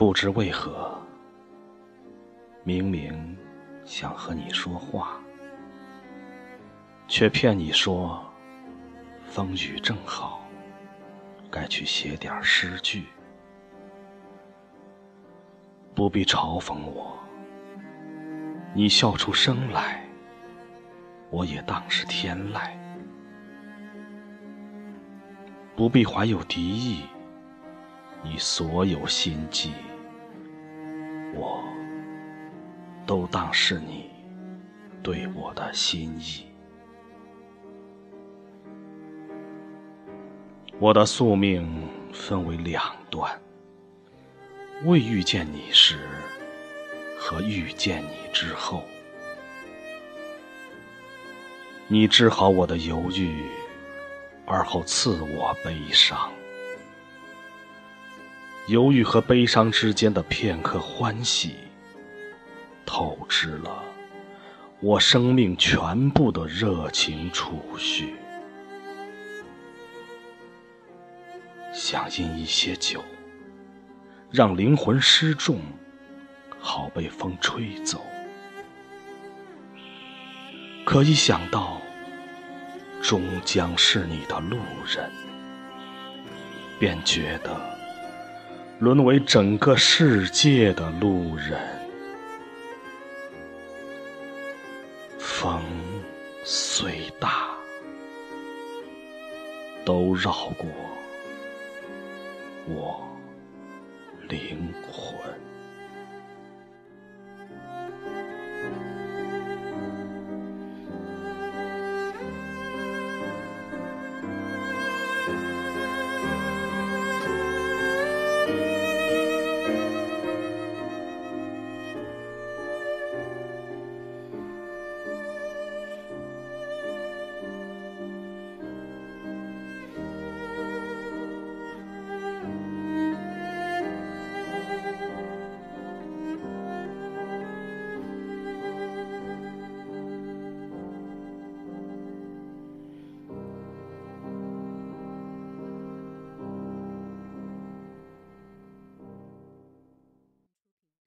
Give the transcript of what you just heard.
不知为何，明明想和你说话，却骗你说风雨正好，该去写点诗句。不必嘲讽我，你笑出声来，我也当是天籁。不必怀有敌意，你所有心计，我都当是你对我的心意。我的宿命分为两段。未遇见你时，和遇见你之后，你治好我的犹豫，而后赐我悲伤。犹豫和悲伤之间的片刻欢喜，透支了我生命全部的热情储蓄。想饮一些酒。让灵魂失重，好被风吹走。可一想到终将是你的路人，便觉得沦为整个世界的路人。风虽大，都绕过我。灵魂。